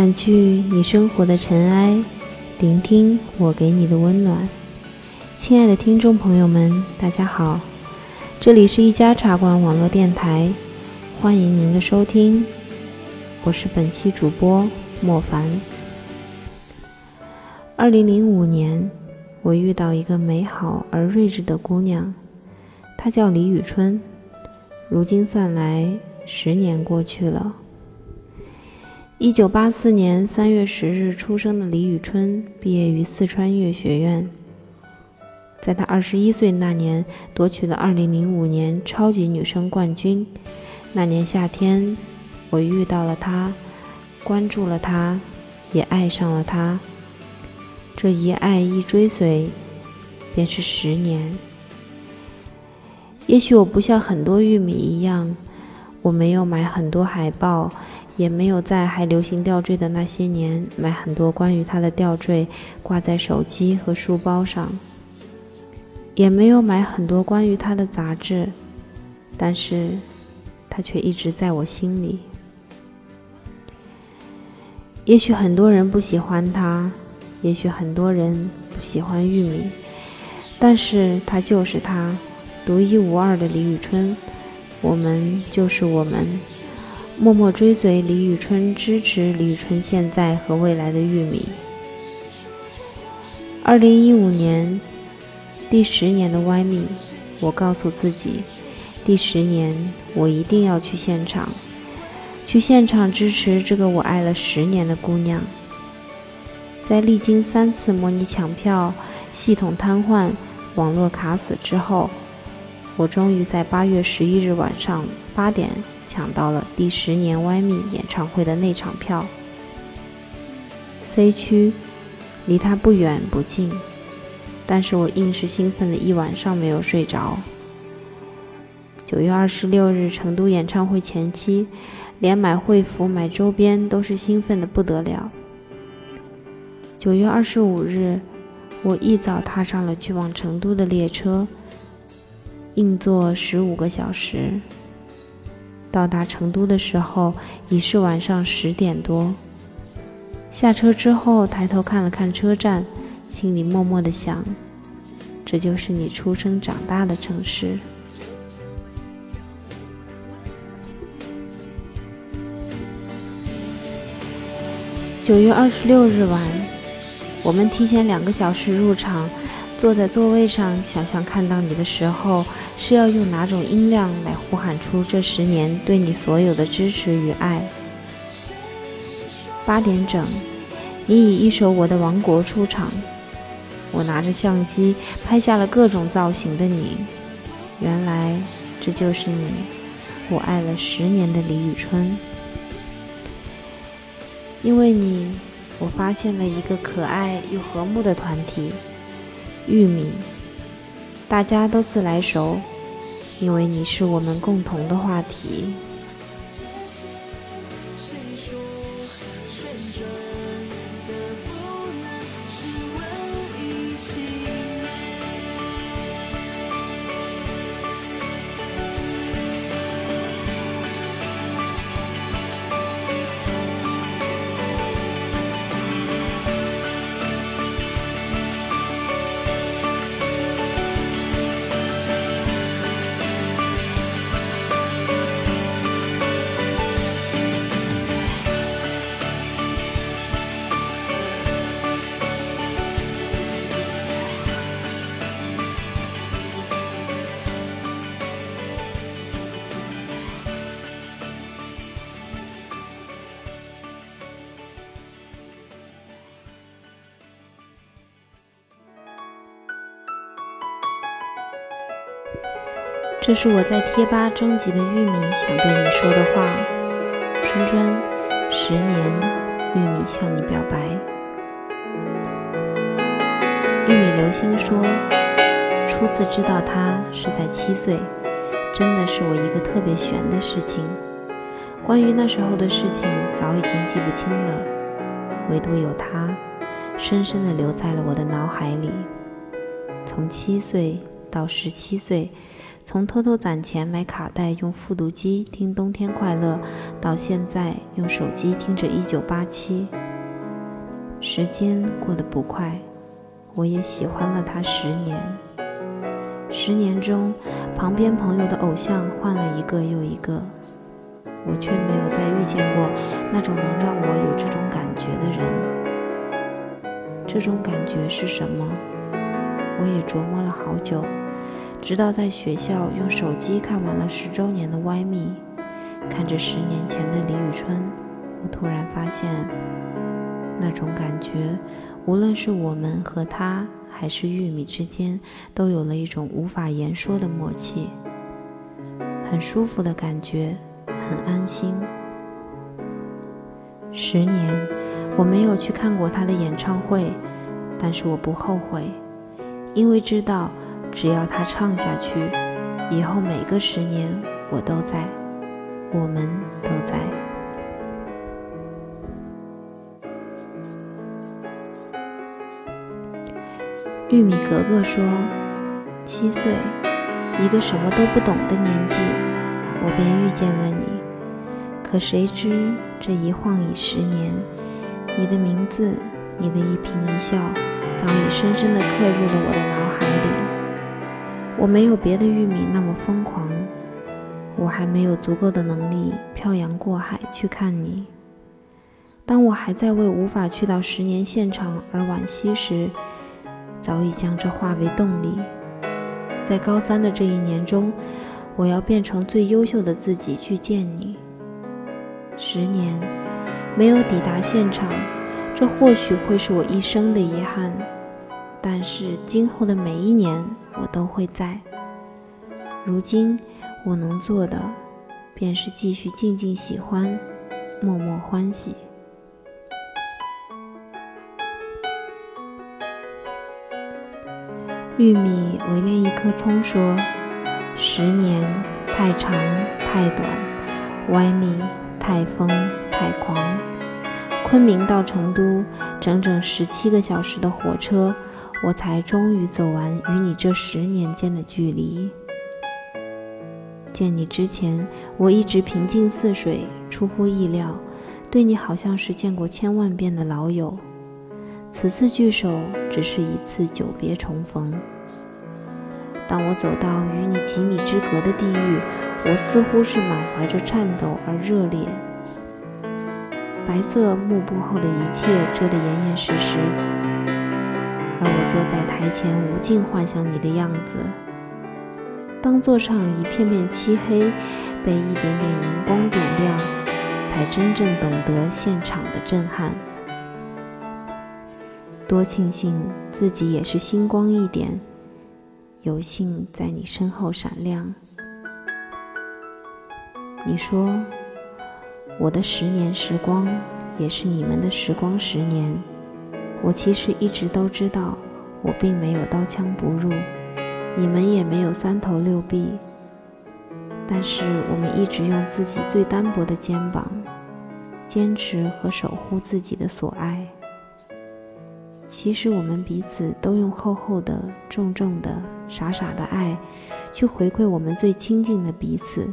掸去你生活的尘埃，聆听我给你的温暖。亲爱的听众朋友们，大家好，这里是一家茶馆网络电台，欢迎您的收听，我是本期主播莫凡。二零零五年，我遇到一个美好而睿智的姑娘，她叫李宇春。如今算来，十年过去了。一九八四年三月十日出生的李宇春，毕业于四川音乐学院。在她二十一岁那年，夺取了二零零五年超级女声冠军。那年夏天，我遇到了她，关注了她，也爱上了她。这一爱一追随，便是十年。也许我不像很多玉米一样，我没有买很多海报。也没有在还流行吊坠的那些年买很多关于他的吊坠挂在手机和书包上，也没有买很多关于他的杂志，但是，他却一直在我心里。也许很多人不喜欢他，也许很多人不喜欢玉米，但是他就是他，独一无二的李宇春，我们就是我们。默默追随李宇春，支持李宇春现在和未来的玉米。二零一五年，第十年的歪米，我告诉自己，第十年我一定要去现场，去现场支持这个我爱了十年的姑娘。在历经三次模拟抢票、系统瘫痪、网络卡死之后，我终于在八月十一日晚上八点。抢到了第十年歪蜜演唱会的那场票，C 区，离他不远不近，但是我硬是兴奋了一晚上没有睡着。九月二十六日成都演唱会前期，连买会服、买周边都是兴奋的不得了。九月二十五日，我一早踏上了去往成都的列车，硬座十五个小时。到达成都的时候已是晚上十点多。下车之后，抬头看了看车站，心里默默的想：这就是你出生长大的城市。九月二十六日晚，我们提前两个小时入场。坐在座位上，想象看到你的时候，是要用哪种音量来呼喊出这十年对你所有的支持与爱？八点整，你以一首《我的王国》出场，我拿着相机拍下了各种造型的你。原来这就是你，我爱了十年的李宇春。因为你，我发现了一个可爱又和睦的团体。玉米，大家都自来熟，因为你是我们共同的话题。这是我在贴吧征集的玉米想对你说的话，春春，十年，玉米向你表白。玉米流星说，初次知道他是在七岁，真的是我一个特别悬的事情。关于那时候的事情，早已经记不清了，唯独有他，深深的留在了我的脑海里。从七岁到十七岁。从偷偷攒钱买卡带用复读机听《冬天快乐》，到现在用手机听着《一九八七》，时间过得不快，我也喜欢了他十年。十年中，旁边朋友的偶像换了一个又一个，我却没有再遇见过那种能让我有这种感觉的人。这种感觉是什么？我也琢磨了好久。直到在学校用手机看完了十周年的《歪密》，看着十年前的李宇春，我突然发现，那种感觉，无论是我们和他，还是玉米之间，都有了一种无法言说的默契，很舒服的感觉，很安心。十年，我没有去看过他的演唱会，但是我不后悔，因为知道。只要他唱下去，以后每个十年我都在，我们都在。玉米格格说：“七岁，一个什么都不懂的年纪，我便遇见了你。可谁知这一晃已十年，你的名字，你的一颦一笑，早已深深地刻入了我的脑海里。”我没有别的玉米那么疯狂，我还没有足够的能力漂洋过海去看你。当我还在为无法去到十年现场而惋惜时，早已将这化为动力。在高三的这一年中，我要变成最优秀的自己去见你。十年没有抵达现场，这或许会是我一生的遗憾。但是今后的每一年，我都会在。如今我能做的，便是继续静静喜欢，默默欢喜。玉米围练一棵葱说：“十年太长太短，歪米太疯太狂。昆明到成都，整整十七个小时的火车。”我才终于走完与你这十年间的距离。见你之前，我一直平静似水，出乎意料，对你好像是见过千万遍的老友。此次聚首，只是一次久别重逢。当我走到与你几米之隔的地域，我似乎是满怀着颤抖而热烈。白色幕布后的一切遮得严严实实。而我坐在台前，无尽幻想你的样子。当座上一片片漆黑，被一点点荧光点亮，才真正懂得现场的震撼。多庆幸自己也是星光一点，有幸在你身后闪亮。你说，我的十年时光，也是你们的时光十年。我其实一直都知道，我并没有刀枪不入，你们也没有三头六臂。但是我们一直用自己最单薄的肩膀，坚持和守护自己的所爱。其实我们彼此都用厚厚的、重重的、傻傻的爱，去回馈我们最亲近的彼此。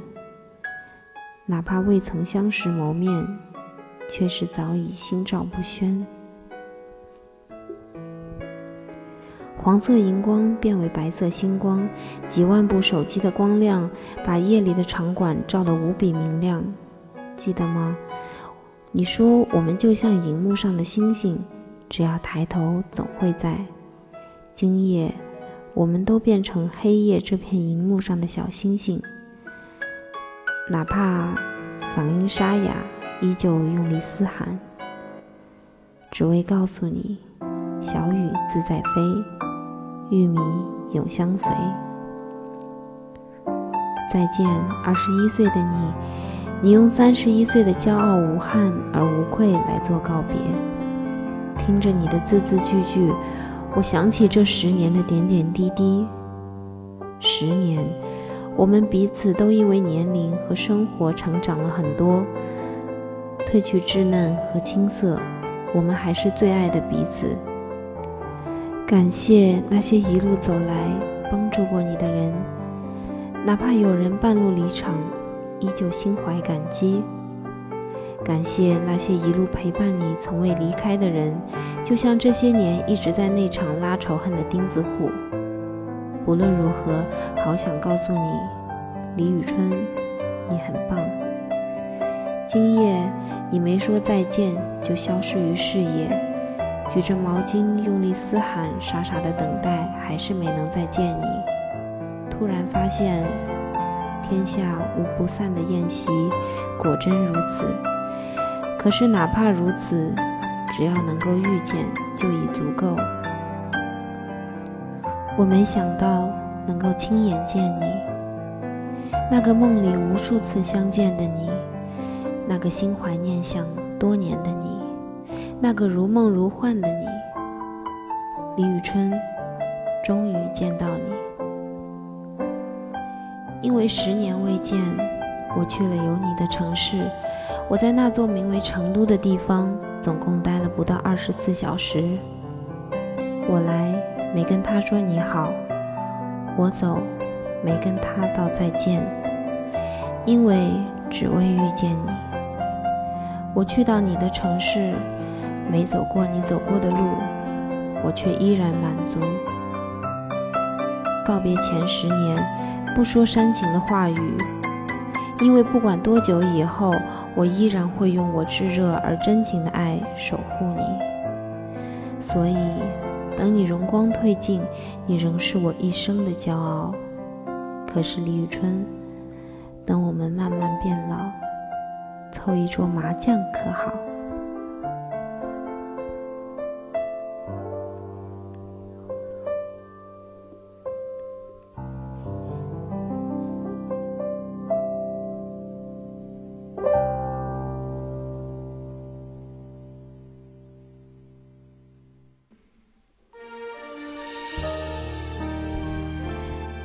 哪怕未曾相识谋面，却是早已心照不宣。黄色荧光变为白色星光，几万部手机的光亮把夜里的场馆照得无比明亮。记得吗？你说我们就像荧幕上的星星，只要抬头总会在。今夜，我们都变成黑夜这片荧幕上的小星星，哪怕嗓音沙哑，依旧用力嘶喊，只为告诉你：小雨自在飞。玉米永相随。再见，二十一岁的你，你用三十一岁的骄傲无憾而无愧来做告别。听着你的字字句句，我想起这十年的点点滴滴。十年，我们彼此都因为年龄和生活成长了很多，褪去稚嫩和青涩，我们还是最爱的彼此。感谢那些一路走来帮助过你的人，哪怕有人半路离场，依旧心怀感激。感谢那些一路陪伴你、从未离开的人，就像这些年一直在内场拉仇恨的钉子户。无论如何，好想告诉你，李宇春，你很棒。今夜你没说再见就消失于视野，举着毛巾用力嘶喊，傻傻的等待，还是没能再见你。突然发现，天下无不散的宴席，果真如此。可是哪怕如此，只要能够遇见，就已足够。我没想到能够亲眼见你，那个梦里无数次相见的你，那个心怀念想多年的，那个如梦如幻的你，李宇春，终于见到你。因为十年未见，我去了有你的城市，我在那座名为成都的地方，总共待了不到二十四小时。我来。没跟他说你好，我走，没跟他道再见，因为只为遇见你。我去到你的城市，没走过你走过的路，我却依然满足。告别前十年，不说煽情的话语，因为不管多久以后，我依然会用我炙热而真情的爱守护你。所以。等你容光褪尽，你仍是我一生的骄傲。可是李宇春，等我们慢慢变老，凑一桌麻将可好？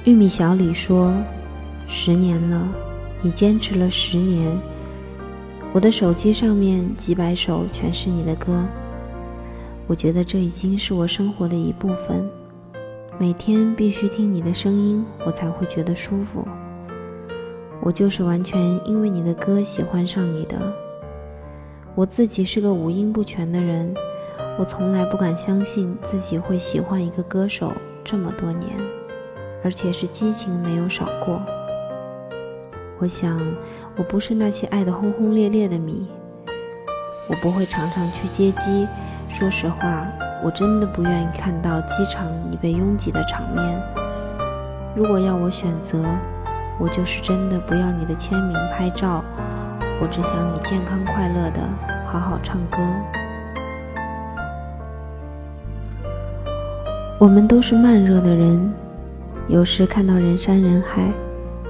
玉米小李说：“十年了，你坚持了十年。我的手机上面几百首全是你的歌，我觉得这已经是我生活的一部分。每天必须听你的声音，我才会觉得舒服。我就是完全因为你的歌喜欢上你的。我自己是个五音不全的人，我从来不敢相信自己会喜欢一个歌手这么多年。”而且是激情没有少过。我想，我不是那些爱得轰轰烈烈的迷，我不会常常去接机。说实话，我真的不愿意看到机场你被拥挤的场面。如果要我选择，我就是真的不要你的签名拍照，我只想你健康快乐的好好唱歌。我们都是慢热的人。有时看到人山人海，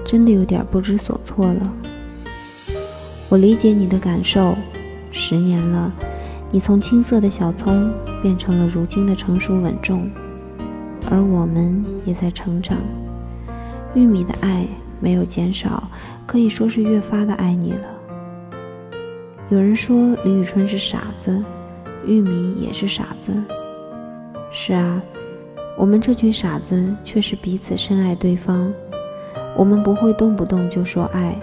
真的有点不知所措了。我理解你的感受，十年了，你从青涩的小葱变成了如今的成熟稳重，而我们也在成长。玉米的爱没有减少，可以说是越发的爱你了。有人说李宇春是傻子，玉米也是傻子。是啊。我们这群傻子却是彼此深爱对方，我们不会动不动就说爱，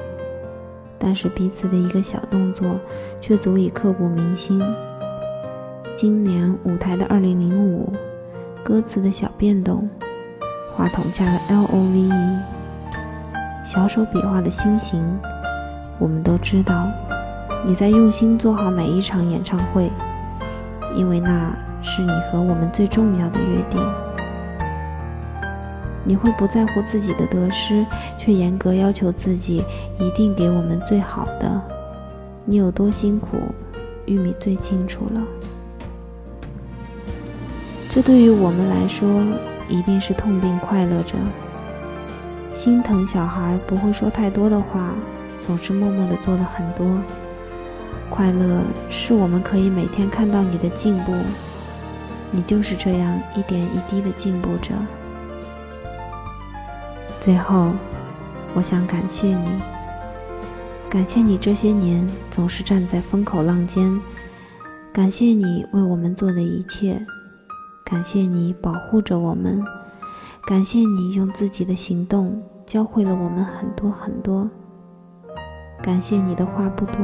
但是彼此的一个小动作却足以刻骨铭心。今年舞台的二零零五，歌词的小变动，话筒下的 L O V E，小手笔画的心形，我们都知道你在用心做好每一场演唱会，因为那是你和我们最重要的约定。你会不在乎自己的得失，却严格要求自己一定给我们最好的。你有多辛苦，玉米最清楚了。这对于我们来说，一定是痛并快乐着。心疼小孩不会说太多的话，总是默默的做了很多。快乐是我们可以每天看到你的进步，你就是这样一点一滴的进步着。最后，我想感谢你，感谢你这些年总是站在风口浪尖，感谢你为我们做的一切，感谢你保护着我们，感谢你用自己的行动教会了我们很多很多。感谢你的话不多，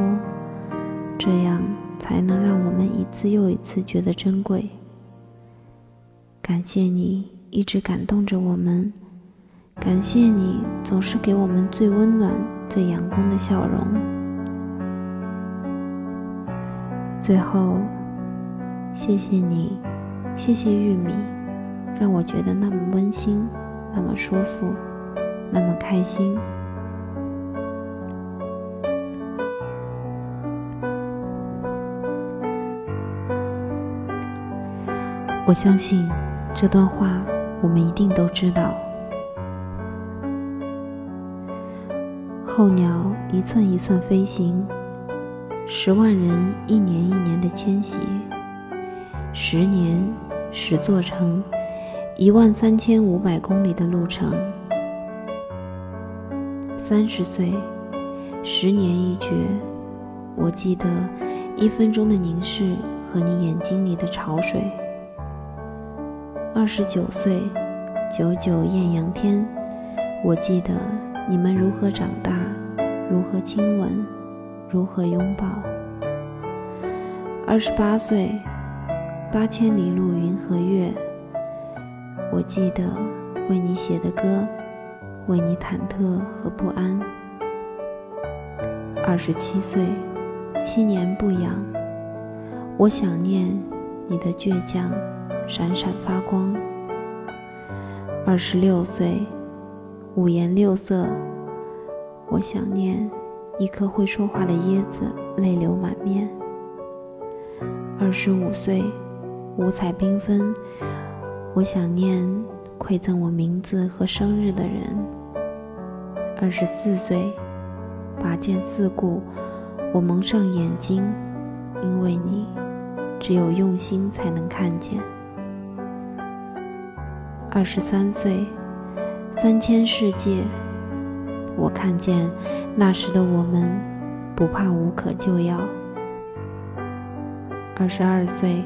这样才能让我们一次又一次觉得珍贵。感谢你一直感动着我们，感谢你总是给我们最温暖、最阳光的笑容。最后，谢谢你，谢谢玉米，让我觉得那么温馨，那么舒服，那么开心。我相信。这段话我们一定都知道。候鸟一寸一寸飞行，十万人一年一年的迁徙，十年十座城，一万三千五百公里的路程。三十岁，十年一绝。我记得一分钟的凝视和你眼睛里的潮水。二十九岁，九九艳阳天，我记得你们如何长大，如何亲吻，如何拥抱。二十八岁，八千里路云和月，我记得为你写的歌，为你忐忑和不安。二十七岁，七年不养，我想念你的倔强。闪闪发光。二十六岁，五颜六色，我想念一颗会说话的椰子，泪流满面。二十五岁，五彩缤纷，我想念馈赠我名字和生日的人。二十四岁，拔剑四顾，我蒙上眼睛，因为你，只有用心才能看见。二十三岁，三千世界，我看见那时的我们不怕无可救药。二十二岁，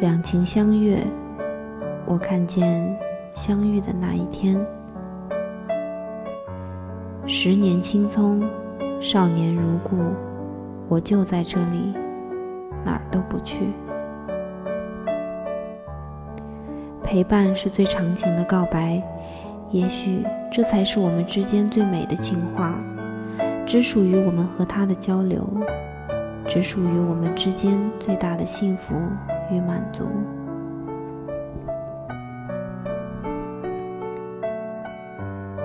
两情相悦，我看见相遇的那一天。十年青葱，少年如故，我就在这里，哪儿都不去。陪伴是最长情的告白，也许这才是我们之间最美的情话，只属于我们和他的交流，只属于我们之间最大的幸福与满足。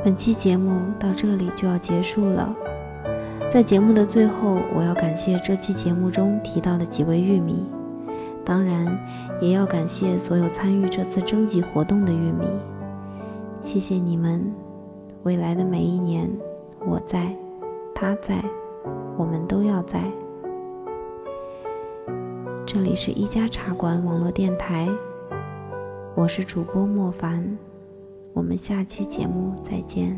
本期节目到这里就要结束了，在节目的最后，我要感谢这期节目中提到的几位玉米。当然，也要感谢所有参与这次征集活动的玉米，谢谢你们！未来的每一年，我在，他在，我们都要在。这里是一家茶馆网络电台，我是主播莫凡，我们下期节目再见。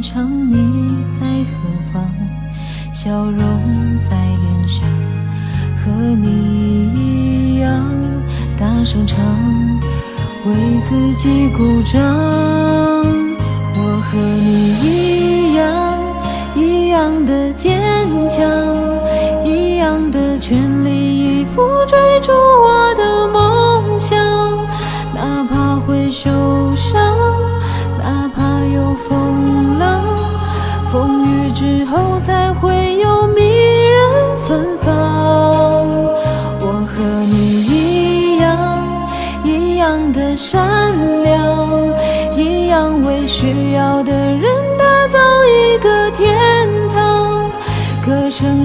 漫长？你在何方？笑容在脸上，和你一样大声唱，为自己鼓掌。我和你一样，一样的坚强，一样的全力以赴追逐我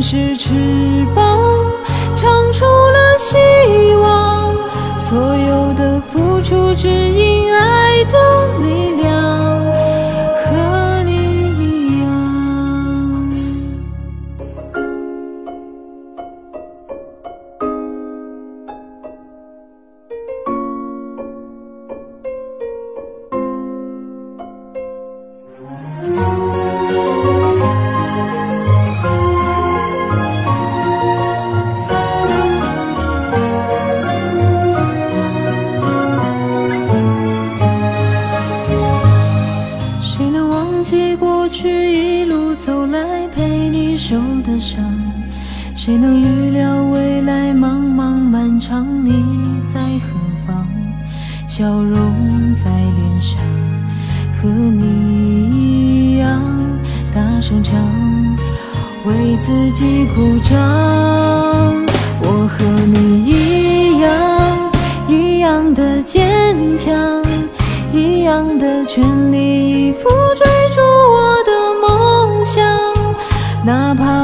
是痴全力以赴追逐我的梦想，哪怕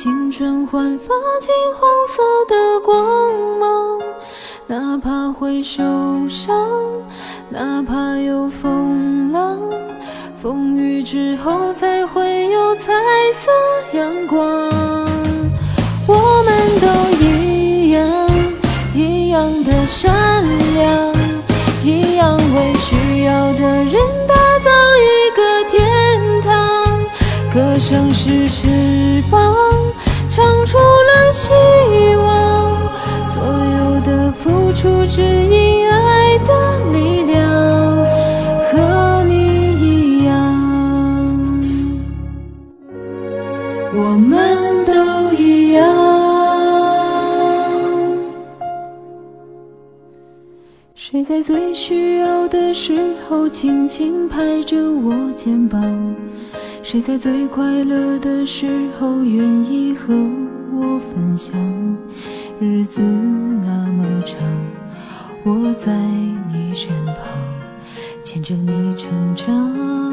青春焕发金黄色的光芒。哪怕会受伤，哪怕有风浪。风雨之后才会有彩色阳光。我们都一样，一样的善良，一样为需要的人打造一个天堂。歌声是翅膀，唱出了希望。所有的付出，只因爱的力量。和你一样，我们都一样。谁在最需要的时候轻轻拍着我肩膀？谁在最快乐的时候愿意和我分享？日子那么长，我在你身旁，牵着你成长。